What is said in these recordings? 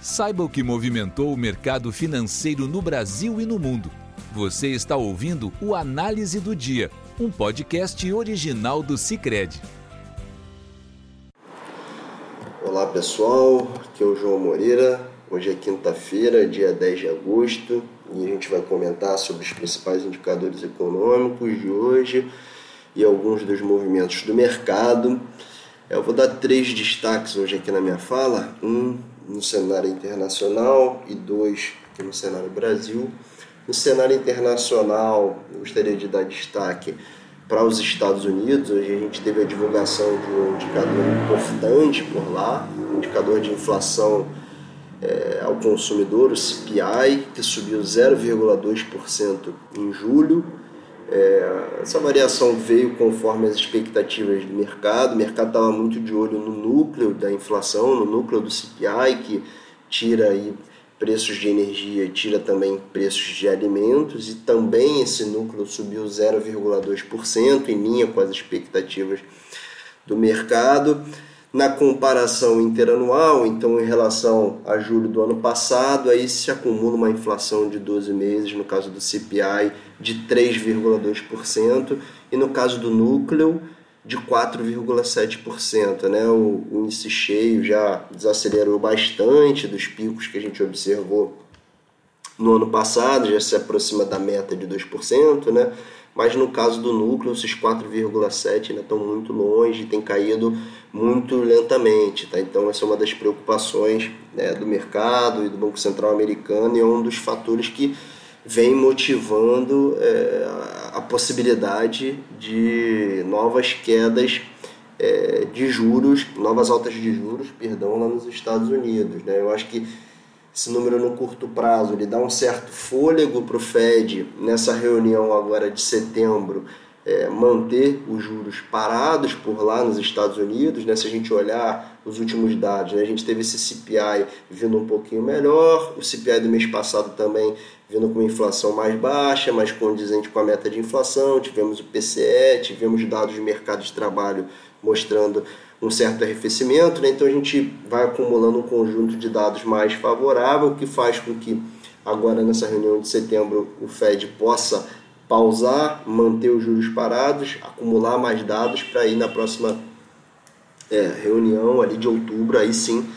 Saiba o que movimentou o mercado financeiro no Brasil e no mundo. Você está ouvindo o Análise do Dia, um podcast original do Cicred. Olá pessoal, aqui é o João Moreira. Hoje é quinta-feira, dia 10 de agosto, e a gente vai comentar sobre os principais indicadores econômicos de hoje e alguns dos movimentos do mercado. Eu vou dar três destaques hoje aqui na minha fala: um no cenário internacional e dois no cenário Brasil. No cenário internacional, gostaria de dar destaque para os Estados Unidos. Hoje a gente teve a divulgação de um indicador importante por lá, um indicador de inflação é, ao consumidor, o CPI, que subiu 0,2% em julho. É, essa variação veio conforme as expectativas do mercado. O mercado estava muito de olho no núcleo da inflação, no núcleo do CPI, que tira aí preços de energia, tira também preços de alimentos, e também esse núcleo subiu 0,2%, em linha com as expectativas do mercado. Na comparação interanual, então em relação a julho do ano passado, aí se acumula uma inflação de 12 meses, no caso do CPI, de 3,2%, e no caso do núcleo, de 4,7%. Né? O, o índice cheio já desacelerou bastante dos picos que a gente observou no ano passado, já se aproxima da meta de 2%, né? mas no caso do núcleo, esses 4,7% ainda estão muito longe, tem caído muito lentamente. Tá? Então, essa é uma das preocupações né, do mercado e do Banco Central americano e é um dos fatores que vem motivando é, a possibilidade de novas quedas é, de juros, novas altas de juros, perdão, lá nos Estados Unidos. Né? Eu acho que esse número no curto prazo ele dá um certo fôlego para o Fed nessa reunião agora de setembro é, manter os juros parados por lá nos Estados Unidos. Né? Se a gente olhar os últimos dados, né? a gente teve esse CPI vindo um pouquinho melhor, o CPI do mês passado também vindo com uma inflação mais baixa, mais condizente com a meta de inflação, tivemos o PCE, tivemos dados de mercado de trabalho mostrando um certo arrefecimento, né? então a gente vai acumulando um conjunto de dados mais favorável, que faz com que agora nessa reunião de setembro o Fed possa pausar, manter os juros parados, acumular mais dados para ir na próxima é, reunião ali de outubro, aí sim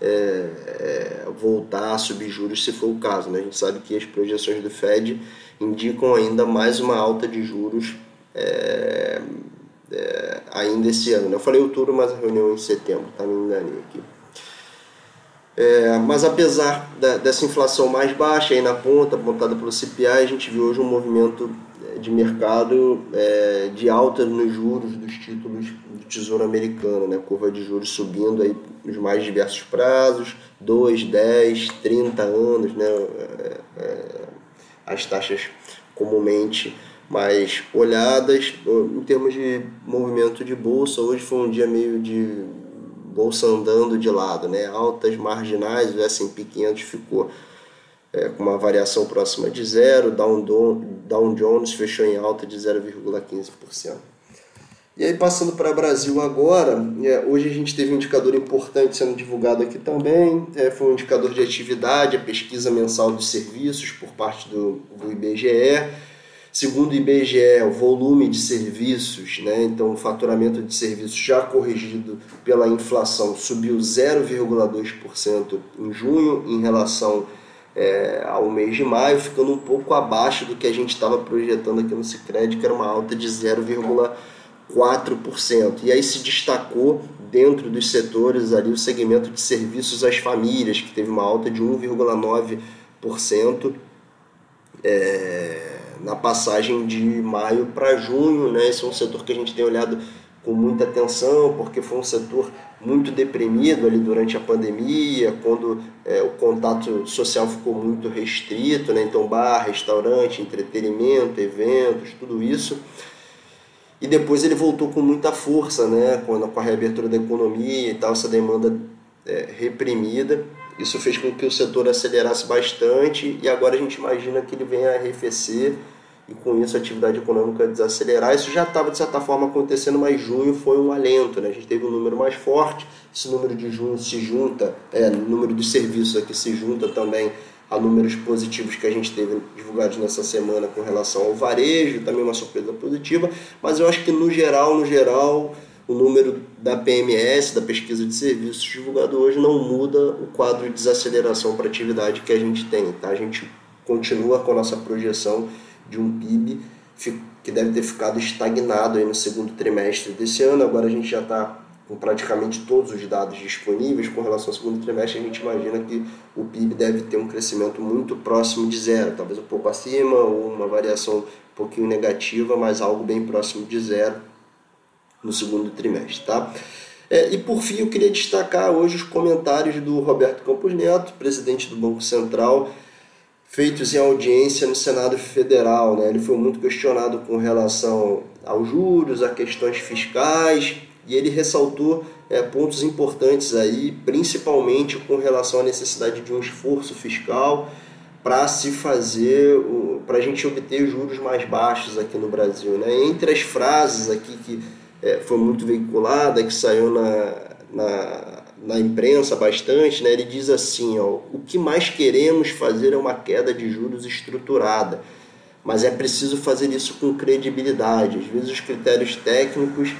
é, é, voltar a subir juros se for o caso. Né? A gente sabe que as projeções do Fed indicam ainda mais uma alta de juros é, é, ainda esse ano. Né? Eu falei outubro, mas a reunião é em setembro, tá? Me enganei aqui. É, mas apesar da, dessa inflação mais baixa aí na ponta, apontada pelo CPI, a gente viu hoje um movimento é, de mercado é, de alta nos juros dos títulos do Tesouro Americano, né? curva de juros subindo aí nos mais diversos prazos, 2, 10, 30 anos, né? É, é, as taxas comumente mais olhadas. Em termos de movimento de bolsa, hoje foi um dia meio de bolsa andando de lado, né? Altas marginais, o S&P 500 ficou é, com uma variação próxima de zero, Dow, Dow Jones fechou em alta de 0,15%. E aí passando para Brasil agora, é, hoje a gente teve um indicador importante sendo divulgado aqui também, é, foi um indicador de atividade, a pesquisa mensal dos serviços por parte do, do IBGE, Segundo o IBGE, o volume de serviços, né, então o faturamento de serviços já corrigido pela inflação subiu 0,2% em junho em relação é, ao mês de maio, ficando um pouco abaixo do que a gente estava projetando aqui no Cicred, que era uma alta de 0,4%. E aí se destacou dentro dos setores ali o segmento de serviços às famílias, que teve uma alta de 1,9%. É, na passagem de maio para junho, né? Esse é um setor que a gente tem olhado com muita atenção, porque foi um setor muito deprimido ali durante a pandemia, quando é, o contato social ficou muito restrito, né? Então, bar, restaurante, entretenimento, eventos, tudo isso. E depois ele voltou com muita força, né? Quando, com a reabertura da economia e tal, essa demanda é, reprimida. Isso fez com que o setor acelerasse bastante e agora a gente imagina que ele venha a arrefecer e com isso a atividade econômica desacelerar. Isso já estava de certa forma acontecendo, mas junho foi um alento, né? A gente teve um número mais forte, esse número de junho se junta, é, o número de serviços aqui se junta também a números positivos que a gente teve divulgados nessa semana com relação ao varejo, também uma surpresa positiva, mas eu acho que no geral, no geral, o número da PMS, da pesquisa de serviços divulgado hoje, não muda o quadro de desaceleração para atividade que a gente tem. Tá? A gente continua com a nossa projeção de um PIB que deve ter ficado estagnado aí no segundo trimestre desse ano. Agora a gente já está com praticamente todos os dados disponíveis com relação ao segundo trimestre, a gente imagina que o PIB deve ter um crescimento muito próximo de zero, talvez um pouco acima ou uma variação um pouquinho negativa, mas algo bem próximo de zero no segundo trimestre, tá? É, e por fim, eu queria destacar hoje os comentários do Roberto Campos Neto, presidente do Banco Central, feitos em audiência no Senado Federal. Né? Ele foi muito questionado com relação aos juros, a questões fiscais, e ele ressaltou é, pontos importantes aí, principalmente com relação à necessidade de um esforço fiscal para se fazer, para a gente obter juros mais baixos aqui no Brasil. Né? Entre as frases aqui que é, foi muito veiculada, que saiu na, na, na imprensa bastante, né? ele diz assim, ó, o que mais queremos fazer é uma queda de juros estruturada, mas é preciso fazer isso com credibilidade. Às vezes os critérios técnicos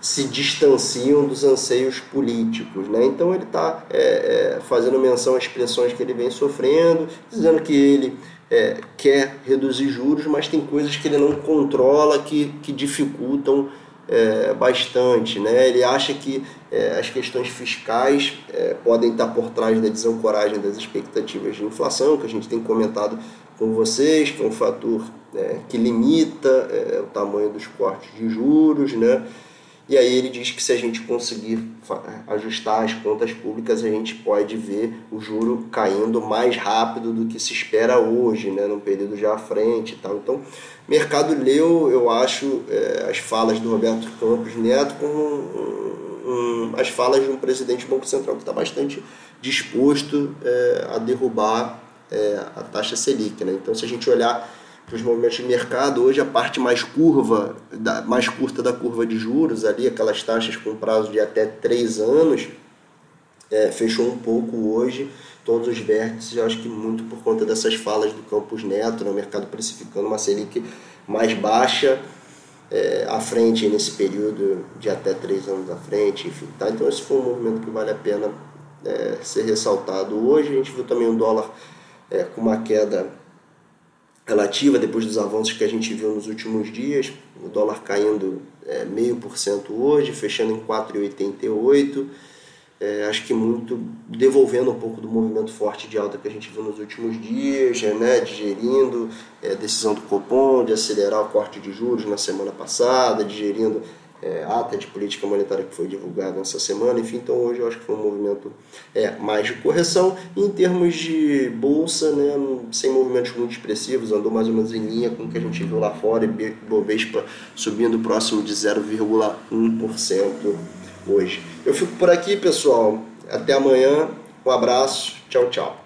se distanciam dos anseios políticos. Né? Então ele está é, é, fazendo menção às pressões que ele vem sofrendo, dizendo que ele é, quer reduzir juros, mas tem coisas que ele não controla que, que dificultam é, bastante. Né? Ele acha que é, as questões fiscais é, podem estar por trás da desancoragem das expectativas de inflação, que a gente tem comentado com vocês, que é um fator é, que limita é, o tamanho dos cortes de juros, né? E aí ele diz que se a gente conseguir ajustar as contas públicas, a gente pode ver o juro caindo mais rápido do que se espera hoje, né, num período já à frente e tal. Então, mercado leu, eu acho, é, as falas do Roberto Campos Neto como um, um, as falas de um presidente do Banco Central que está bastante disposto é, a derrubar é, a taxa Selic. Né? Então, se a gente olhar os movimentos de mercado, hoje a parte mais curva, da, mais curta da curva de juros, ali aquelas taxas com prazo de até 3 anos, é, fechou um pouco hoje, todos os vértices, eu acho que muito por conta dessas falas do Campos Neto, no né, mercado precificando uma Selic mais baixa, é, à frente nesse período de até 3 anos à frente, enfim. Tá? Então esse foi um movimento que vale a pena é, ser ressaltado hoje. A gente viu também o dólar é, com uma queda relativa depois dos avanços que a gente viu nos últimos dias, o dólar caindo é, meio por cento hoje, fechando em 4,88. É, acho que muito devolvendo um pouco do movimento forte de alta que a gente viu nos últimos dias, né, digerindo é, decisão do Copom de acelerar o corte de juros na semana passada, digerindo é, ata de política monetária que foi divulgada nessa semana. Enfim, então hoje eu acho que foi um movimento é, mais de correção. Em termos de bolsa, né, sem movimentos muito expressivos, andou mais ou menos em linha com o que a gente viu lá fora, e Bovespa subindo próximo de 0,1% hoje. Eu fico por aqui, pessoal. Até amanhã. Um abraço. Tchau, tchau.